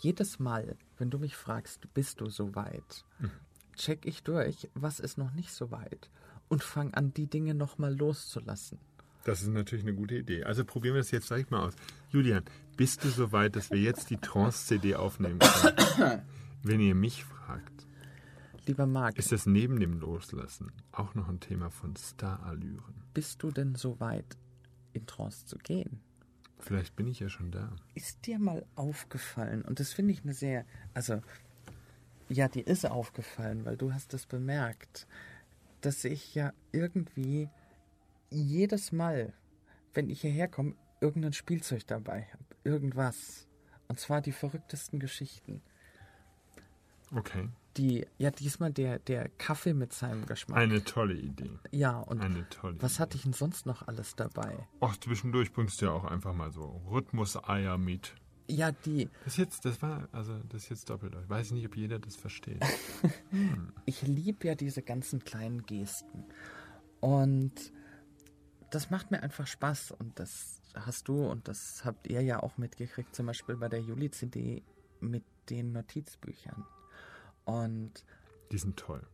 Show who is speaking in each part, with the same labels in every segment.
Speaker 1: jedes Mal, wenn du mich fragst, bist du so weit, mhm. check ich durch, was ist noch nicht so weit und fang an, die Dinge nochmal loszulassen.
Speaker 2: Das ist natürlich eine gute Idee. Also probieren wir das jetzt gleich mal aus. Julian, bist du so weit, dass wir jetzt die Trance-CD aufnehmen können? wenn ihr mich fragt.
Speaker 1: Lieber Marc.
Speaker 2: Ist das neben dem Loslassen auch noch ein Thema von Star-Allüren?
Speaker 1: Bist du denn so weit, in Trance zu gehen?
Speaker 2: Vielleicht bin ich ja schon da.
Speaker 1: Ist dir mal aufgefallen, und das finde ich eine sehr, also, ja, dir ist aufgefallen, weil du hast es bemerkt, dass ich ja irgendwie jedes Mal, wenn ich hierher komme, irgendein Spielzeug dabei habe. Irgendwas. Und zwar die verrücktesten Geschichten.
Speaker 2: Okay
Speaker 1: die, ja, diesmal der, der Kaffee mit seinem Geschmack.
Speaker 2: Eine tolle Idee.
Speaker 1: Ja, und Eine tolle was Idee. hatte ich denn sonst noch alles dabei?
Speaker 2: Ach, zwischendurch bringst du ja auch einfach mal so Rhythmus-Eier mit.
Speaker 1: Ja, die.
Speaker 2: Das jetzt, das war, also das ist jetzt doppelt. Ich weiß nicht, ob jeder das versteht.
Speaker 1: hm. Ich liebe ja diese ganzen kleinen Gesten. Und das macht mir einfach Spaß. Und das hast du und das habt ihr ja auch mitgekriegt, zum Beispiel bei der Juli-CD mit den Notizbüchern. Und
Speaker 2: die sind toll.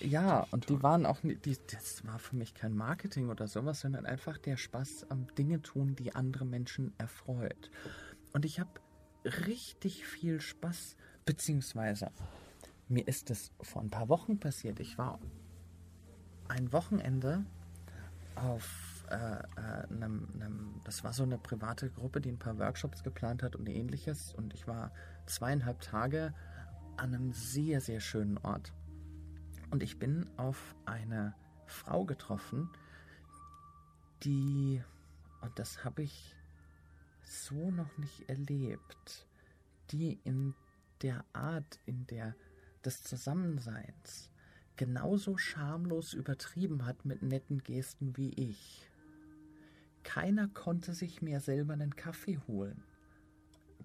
Speaker 1: Die ja, und toll. die waren auch nicht, die, das war für mich kein Marketing oder sowas, sondern einfach der Spaß am Dinge tun, die andere Menschen erfreut. Und ich habe richtig viel Spaß, beziehungsweise mir ist es vor ein paar Wochen passiert. Ich war ein Wochenende auf
Speaker 3: äh, äh, einem, einem, das war so eine private Gruppe, die ein paar Workshops geplant hat und ähnliches. Und ich war zweieinhalb Tage an einem sehr, sehr schönen Ort. Und ich bin auf eine Frau getroffen, die, und das habe ich so noch nicht erlebt, die in der Art, in der des Zusammenseins genauso schamlos übertrieben hat mit netten Gesten wie ich. Keiner konnte sich mehr selber einen Kaffee holen.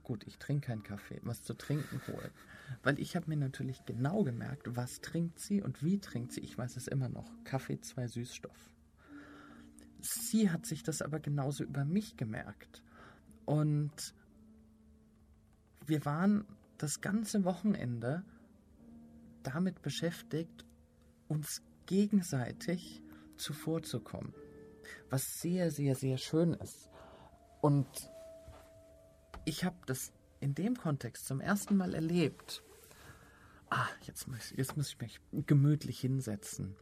Speaker 3: Gut, ich trinke keinen Kaffee, was zu trinken holen. Weil ich habe mir natürlich genau gemerkt, was trinkt sie und wie trinkt sie. Ich weiß es immer noch. Kaffee, zwei Süßstoff. Sie hat sich das aber genauso über mich gemerkt. Und wir waren das ganze Wochenende damit beschäftigt, uns gegenseitig zuvorzukommen. Was sehr, sehr, sehr schön ist. Und ich habe das in dem Kontext zum ersten Mal erlebt. Ah, jetzt muss, jetzt muss ich mich gemütlich hinsetzen.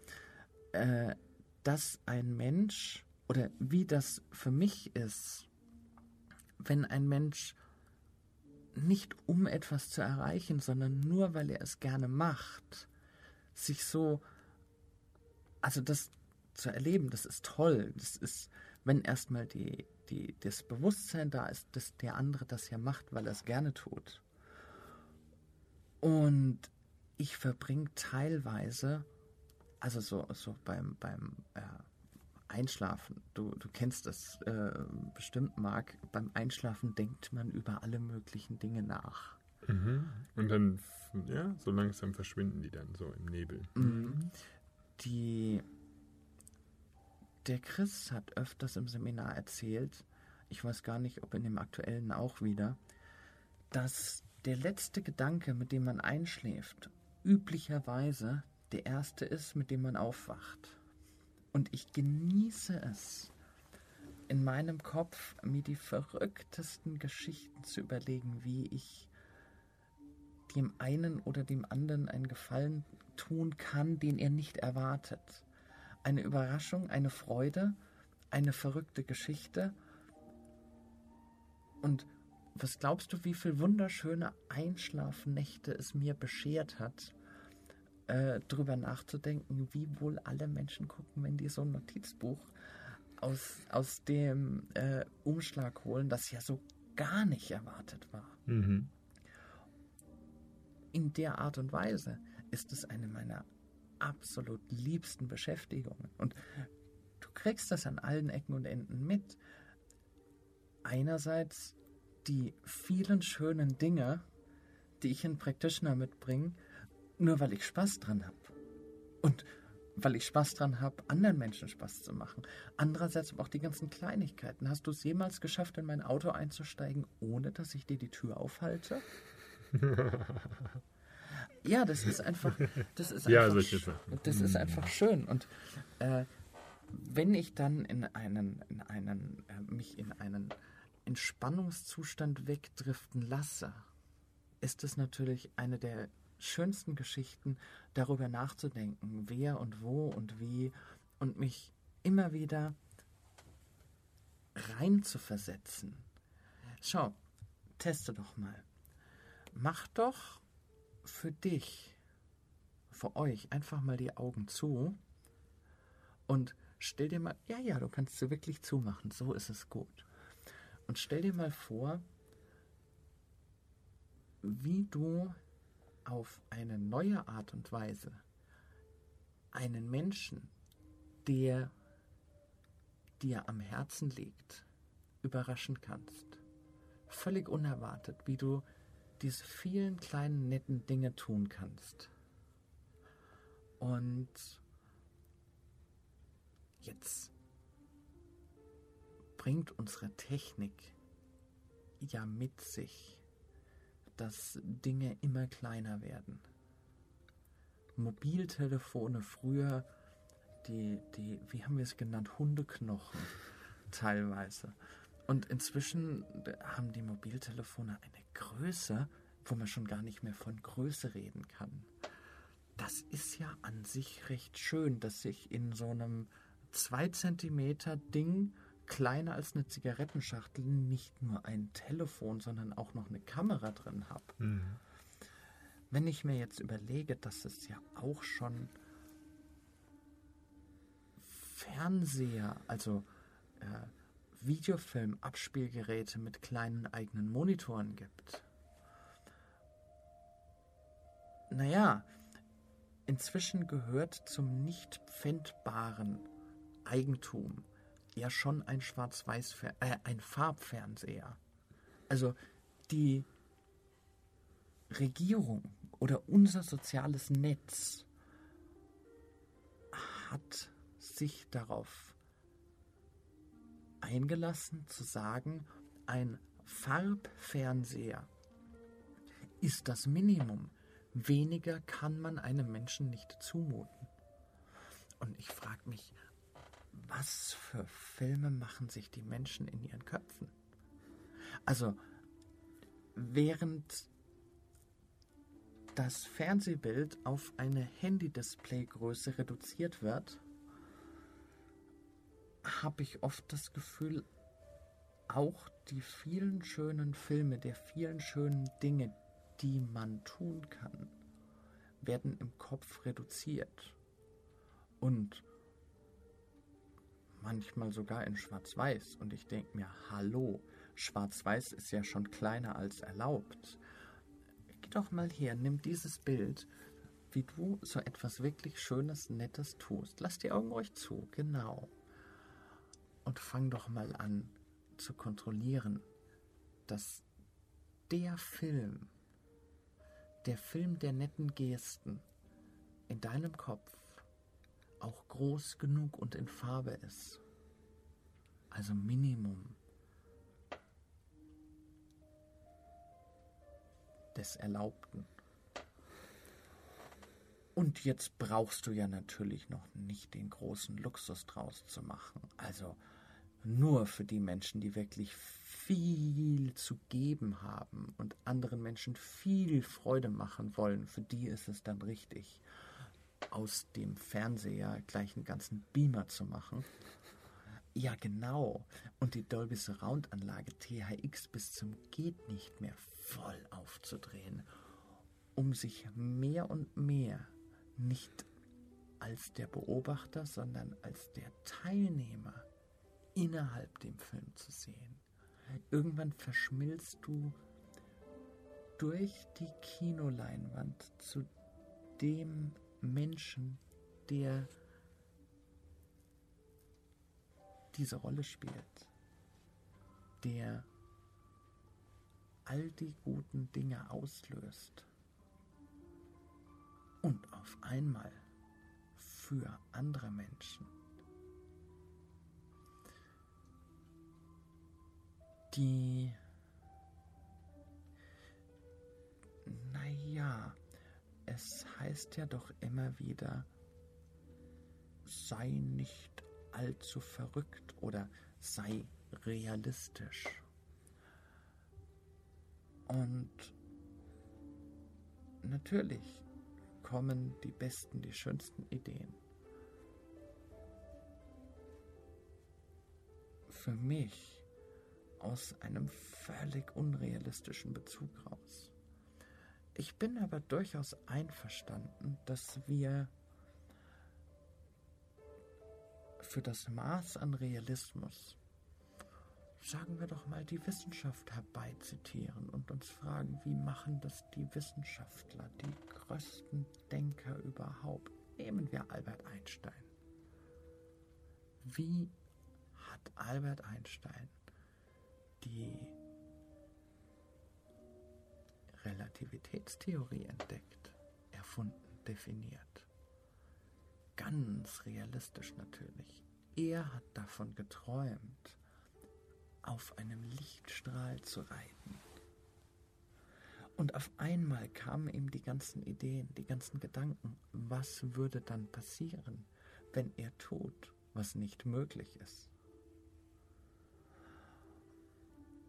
Speaker 3: Äh, dass ein Mensch oder wie das für mich ist, wenn ein Mensch nicht um etwas zu erreichen, sondern nur weil er es gerne macht, sich so, also das zu erleben, das ist toll. Das ist, wenn erstmal die, die, das Bewusstsein da ist, dass der andere das ja macht, weil er es gerne tut. Und ich verbringe teilweise, also so, so beim, beim äh, Einschlafen, du, du kennst das äh, bestimmt, Marc, beim Einschlafen denkt man über alle möglichen Dinge nach.
Speaker 2: Mhm. Und dann, ja, so langsam verschwinden die dann so im Nebel.
Speaker 3: Mhm. Die, der Chris hat öfters im Seminar erzählt, ich weiß gar nicht, ob in dem aktuellen auch wieder, dass der letzte Gedanke, mit dem man einschläft, üblicherweise der erste ist, mit dem man aufwacht. Und ich genieße es, in meinem Kopf mir die verrücktesten Geschichten zu überlegen, wie ich dem einen oder dem anderen einen Gefallen tun kann, den er nicht erwartet. Eine Überraschung, eine Freude, eine verrückte Geschichte. Und was glaubst du, wie viele wunderschöne Einschlafnächte es mir beschert hat, äh, drüber nachzudenken, wie wohl alle Menschen gucken, wenn die so ein Notizbuch aus, aus dem äh, Umschlag holen, das ja so gar nicht erwartet war.
Speaker 2: Mhm.
Speaker 3: In der Art und Weise ist es eine meiner absolut liebsten Beschäftigungen. Und du kriegst das an allen Ecken und Enden mit. Einerseits die vielen schönen Dinge, die ich in Practitioner mitbringe, nur weil ich Spaß dran habe. Und weil ich Spaß dran habe, anderen Menschen Spaß zu machen. Andererseits aber auch die ganzen Kleinigkeiten. Hast du es jemals geschafft, in mein Auto einzusteigen, ohne dass ich dir die Tür aufhalte? ja, das ist einfach, das ist
Speaker 2: Ja,
Speaker 3: einfach,
Speaker 2: solche Sachen.
Speaker 3: das ist einfach schön. Und äh, wenn ich dann in einen, in einen, äh, mich in einen Entspannungszustand wegdriften lasse, ist es natürlich eine der schönsten Geschichten, darüber nachzudenken, wer und wo und wie und mich immer wieder rein zu versetzen. Schau, teste doch mal. Mach doch für dich, für euch einfach mal die Augen zu und stell dir mal, ja, ja, du kannst sie wirklich zumachen, so ist es gut. Und stell dir mal vor, wie du auf eine neue Art und Weise einen Menschen, der dir am Herzen liegt, überraschen kannst. Völlig unerwartet, wie du diese vielen kleinen netten Dinge tun kannst. Und jetzt bringt unsere Technik ja mit sich, dass Dinge immer kleiner werden. Mobiltelefone früher, die, die, wie haben wir es genannt, Hundeknochen teilweise. Und inzwischen haben die Mobiltelefone eine Größe, wo man schon gar nicht mehr von Größe reden kann. Das ist ja an sich recht schön, dass sich in so einem zwei Zentimeter Ding, kleiner als eine Zigarettenschachtel, nicht nur ein Telefon, sondern auch noch eine Kamera drin habe.
Speaker 2: Mhm.
Speaker 3: Wenn ich mir jetzt überlege, dass es ja auch schon Fernseher, also äh, Videofilm-Abspielgeräte mit kleinen eigenen Monitoren gibt. Naja, inzwischen gehört zum nicht pfändbaren Eigentum ja schon ein Schwarz-Weiß, äh, ein Farbfernseher. Also die Regierung oder unser soziales Netz hat sich darauf eingelassen zu sagen, ein Farbfernseher ist das Minimum. Weniger kann man einem Menschen nicht zumuten. Und ich frage mich, was für Filme machen sich die Menschen in ihren Köpfen? Also, während das Fernsehbild auf eine Handy-Display-Größe reduziert wird, habe ich oft das Gefühl, auch die vielen schönen Filme, der vielen schönen Dinge, die man tun kann, werden im Kopf reduziert. Und manchmal sogar in Schwarz-Weiß. Und ich denke mir, hallo, Schwarz-Weiß ist ja schon kleiner als erlaubt. Geh doch mal her, nimm dieses Bild, wie du so etwas wirklich Schönes, Nettes tust. Lass die Augen ruhig zu, genau. Und fang doch mal an zu kontrollieren, dass der Film, der Film der netten Gesten in deinem Kopf auch groß genug und in Farbe ist. Also Minimum des Erlaubten. Und jetzt brauchst du ja natürlich noch nicht den großen Luxus draus zu machen. Also nur für die Menschen, die wirklich viel zu geben haben und anderen Menschen viel Freude machen wollen, für die ist es dann richtig aus dem Fernseher gleich einen ganzen Beamer zu machen. Ja, genau. Und die Dolby Surround Anlage THX bis zum geht nicht mehr voll aufzudrehen, um sich mehr und mehr nicht als der Beobachter, sondern als der Teilnehmer innerhalb dem Film zu sehen. Irgendwann verschmilzt du durch die Kinoleinwand zu dem Menschen, der diese Rolle spielt, der all die guten Dinge auslöst und auf einmal für andere Menschen die naja, es heißt ja doch immer wieder, sei nicht allzu verrückt oder sei realistisch. Und natürlich kommen die besten, die schönsten Ideen. Für mich aus einem völlig unrealistischen Bezug raus. Ich bin aber durchaus einverstanden, dass wir für das Maß an Realismus, sagen wir doch mal, die Wissenschaft herbeizitieren und uns fragen, wie machen das die Wissenschaftler, die größten Denker überhaupt? Nehmen wir Albert Einstein. Wie hat Albert Einstein die Relativitätstheorie entdeckt, erfunden, definiert. Ganz realistisch natürlich. Er hat davon geträumt, auf einem Lichtstrahl zu reiten. Und auf einmal kamen ihm die ganzen Ideen, die ganzen Gedanken, was würde dann passieren, wenn er tut, was nicht möglich ist.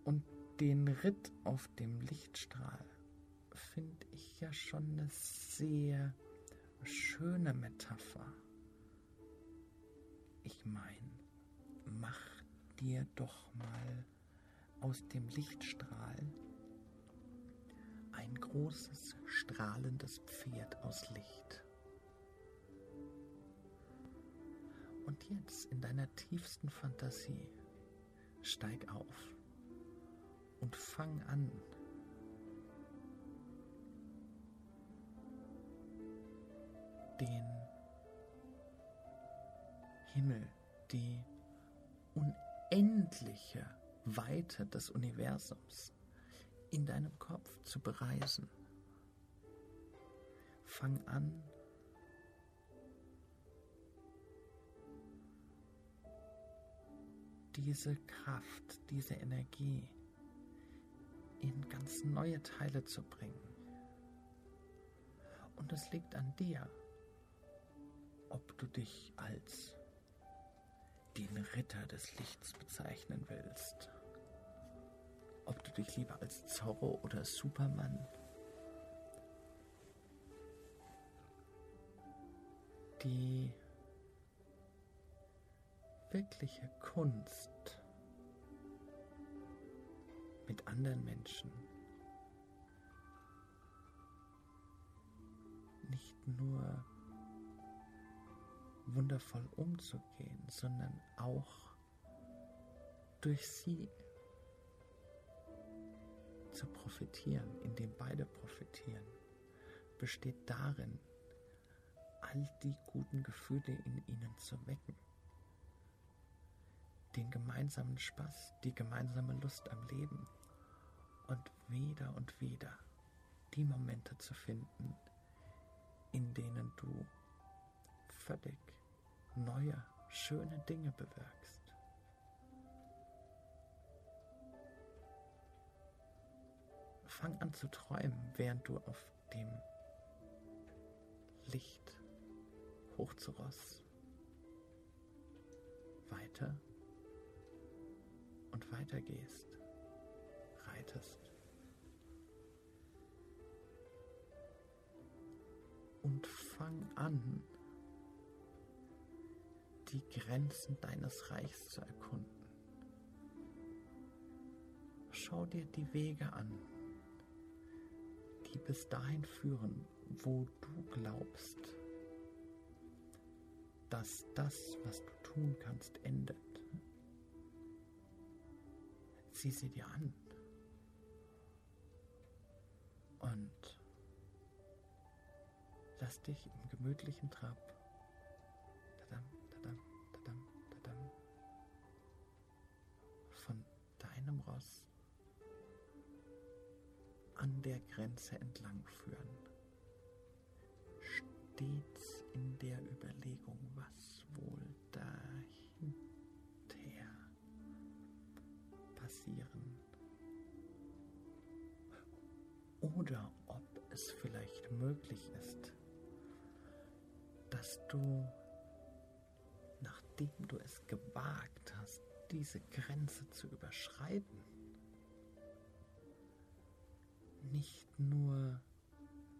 Speaker 3: Und den Ritt auf dem Lichtstrahl finde ich ja schon eine sehr schöne Metapher. Ich Ich mein, mach dir doch mal aus dem Lichtstrahl ein großes, strahlendes Pferd aus Licht. Und jetzt in deiner tiefsten Fantasie steig auf und fang an, den Himmel, die unendliche Weite des Universums in deinem Kopf zu bereisen. Fang an, diese Kraft, diese Energie in ganz neue Teile zu bringen. Und es liegt an dir, ob du dich als den Ritter des Lichts bezeichnen willst. Ob du dich lieber als Zorro oder Superman die wirkliche Kunst mit anderen Menschen. Nicht nur wundervoll umzugehen, sondern auch durch sie zu profitieren, indem beide profitieren, besteht darin, all die guten Gefühle in ihnen zu wecken, den gemeinsamen Spaß, die gemeinsame Lust am Leben und wieder und wieder die Momente zu finden, in denen du völlig neue, schöne Dinge bewirkst. Fang an zu träumen, während du auf dem Licht hoch zu Ross weiter und weiter gehst, reitest. Und fang an, die Grenzen deines Reichs zu erkunden. Schau dir die Wege an, die bis dahin führen, wo du glaubst, dass das, was du tun kannst, endet. Sieh sie dir an. Und lass dich im gemütlichen Trab tadam, tadam, tadam, tadam, von deinem Ross an der Grenze entlang führen. Stets in der Überlegung, was wohl dahinter passieren. Oder ob es vielleicht möglich ist, dass du, nachdem du es gewagt hast, diese Grenze zu überschreiten, nicht nur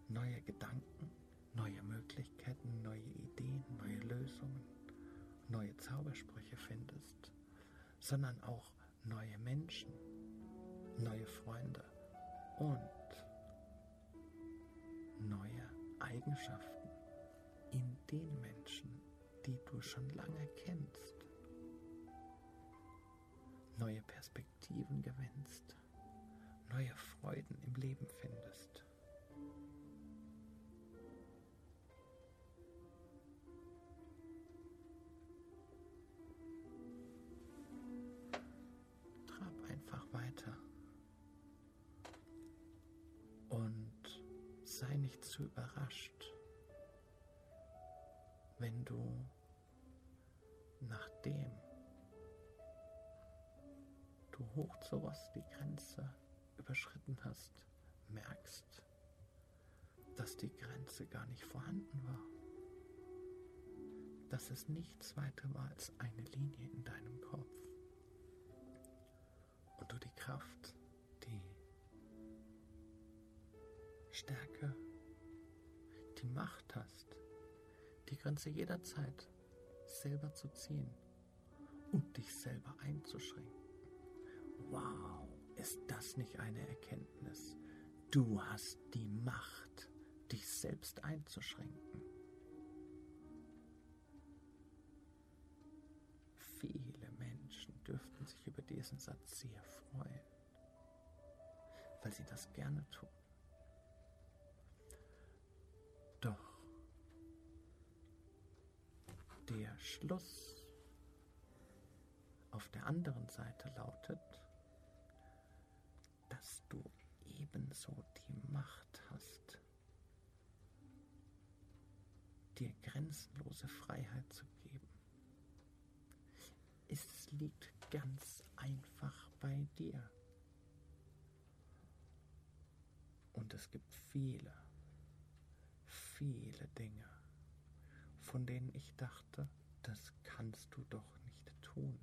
Speaker 3: neue Gedanken, neue Möglichkeiten, neue Ideen, neue Lösungen, neue Zaubersprüche findest, sondern auch neue Menschen, neue Freunde und neue Eigenschaften in den Menschen, die du schon lange kennst, neue Perspektiven gewinnst neue Freuden im Leben findest. Überrascht, wenn du nachdem du hoch zu was die Grenze überschritten hast, merkst, dass die Grenze gar nicht vorhanden war. Dass es nichts weiter war als eine Linie in deinem Kopf. Und du die Kraft, die Stärke, die Macht hast, die Grenze jederzeit selber zu ziehen und dich selber einzuschränken. Wow, ist das nicht eine Erkenntnis? Du hast die Macht, dich selbst einzuschränken. Viele Menschen dürften sich über diesen Satz sehr freuen, weil sie das gerne tun. Der Schluss auf der anderen Seite lautet, dass du ebenso die Macht hast, dir grenzenlose Freiheit zu geben. Es liegt ganz einfach bei dir. Und es gibt viele, viele Dinge, von denen ich dachte, das kannst du doch nicht tun.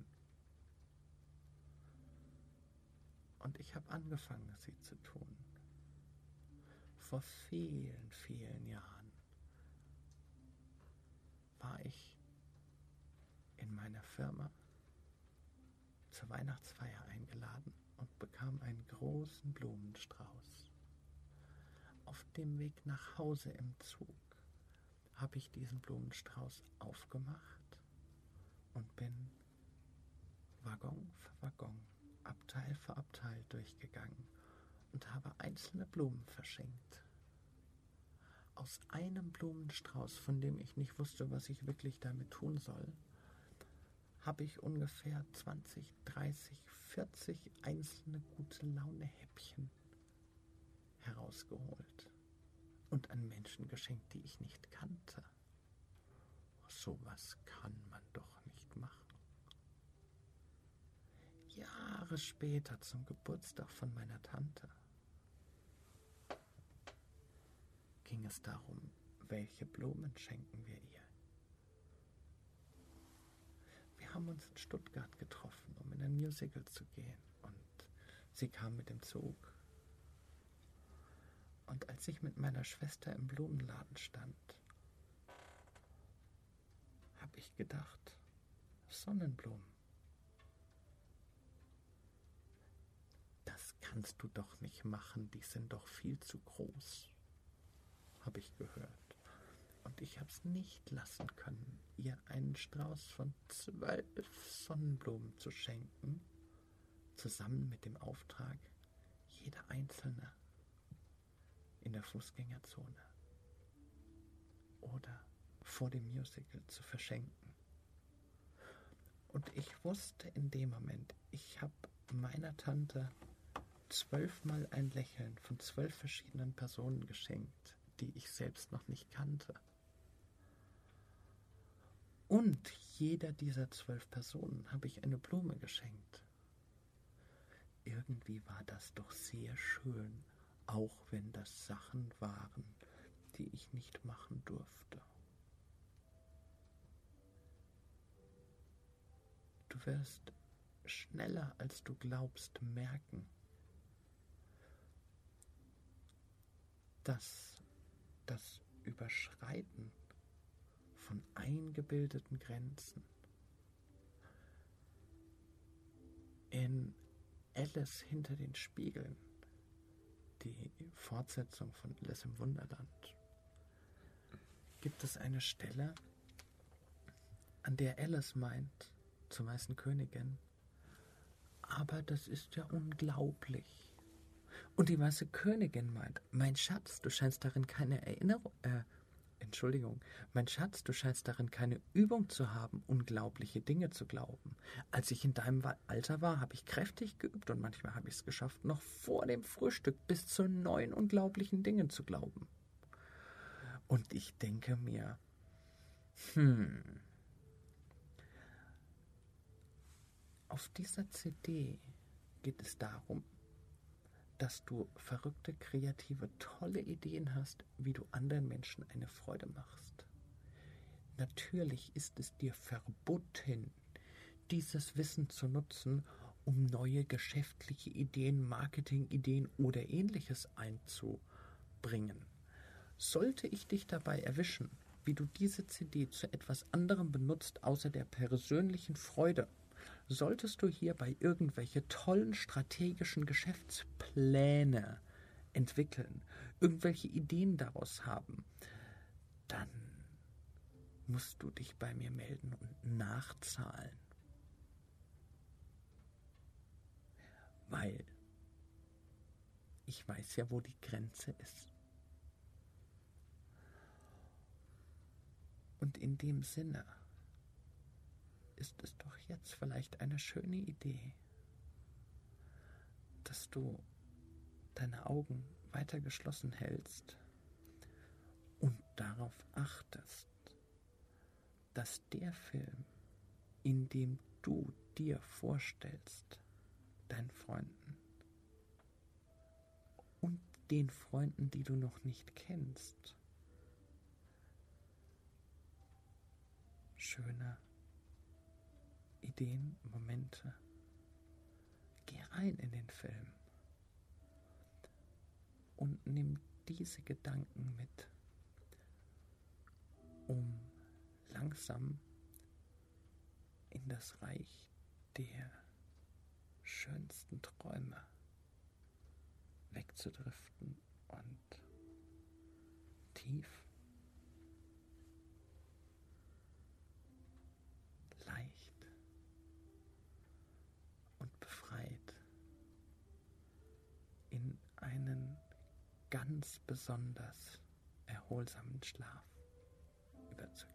Speaker 3: Und ich habe angefangen, sie zu tun. Vor vielen, vielen Jahren war ich in meiner Firma zur Weihnachtsfeier eingeladen und bekam einen großen Blumenstrauß. Auf dem Weg nach Hause im Zug habe ich diesen Blumenstrauß aufgemacht und bin Waggon für Waggon, Abteil für Abteil durchgegangen und habe einzelne Blumen verschenkt. Aus einem Blumenstrauß, von dem ich nicht wusste, was ich wirklich damit tun soll, habe ich ungefähr 20, 30, 40 einzelne gute Laune Häppchen herausgeholt und an Menschen geschenkt, die ich nicht kannte. So was kann man doch nicht machen. Jahre später zum Geburtstag von meiner Tante ging es darum, welche Blumen schenken wir ihr. Wir haben uns in Stuttgart getroffen, um in ein Musical zu gehen und sie kam mit dem Zug und als ich mit meiner Schwester im Blumenladen stand, habe ich gedacht, Sonnenblumen. Das kannst du doch nicht machen, die sind doch viel zu groß, habe ich gehört. Und ich habe es nicht lassen können, ihr einen Strauß von zwölf Sonnenblumen zu schenken, zusammen mit dem Auftrag, jede einzelne in der Fußgängerzone oder vor dem Musical zu verschenken. Und ich wusste in dem Moment, ich habe meiner Tante zwölfmal ein Lächeln von zwölf verschiedenen Personen geschenkt, die ich selbst noch nicht kannte. Und jeder dieser zwölf Personen habe ich eine Blume geschenkt. Irgendwie war das doch sehr schön, auch wenn das Sachen waren, die ich nicht machen durfte. Du wirst schneller als du glaubst merken, dass das Überschreiten von eingebildeten Grenzen in Alice hinter den Spiegeln die Fortsetzung von Alice im Wunderland gibt es eine Stelle, an der Alice meint, zur weißen Königin, aber das ist ja unglaublich. Und die weiße Königin meint, mein Schatz, du scheinst darin keine Erinnerung, äh, Entschuldigung, mein Schatz, du scheinst darin keine Übung zu haben, unglaubliche Dinge zu glauben. Als ich in deinem Alter war, habe ich kräftig geübt und manchmal habe ich es geschafft, noch vor dem Frühstück bis zu neuen unglaublichen Dingen zu glauben. Und ich denke mir, hm, auf dieser CD geht es darum, dass du verrückte, kreative, tolle Ideen hast, wie du anderen Menschen eine Freude machst. Natürlich ist es dir verboten, dieses Wissen zu nutzen, um neue geschäftliche Ideen, Marketingideen oder ähnliches einzubringen. Sollte ich dich dabei erwischen, wie du diese CD zu etwas anderem benutzt, außer der persönlichen Freude solltest du hierbei irgendwelche tollen strategischen Geschäftspläne entwickeln, irgendwelche Ideen daraus haben, dann musst du dich bei mir melden und nachzahlen. Weil ich weiß ja, wo die Grenze ist. Und in dem Sinne ist es doch jetzt vielleicht eine schöne Idee, dass du deine Augen weiter geschlossen hältst und darauf achtest, dass der Film, in dem du dir vorstellst, deinen Freunden und den Freunden, die du noch nicht kennst, schöne Ideen, Momente. Geh rein in den Film und nimm diese Gedanken mit, um langsam in das Reich der schönsten Träume wegzudriften und tief leicht und befreit in einen ganz besonders erholsamen Schlaf überzugehen.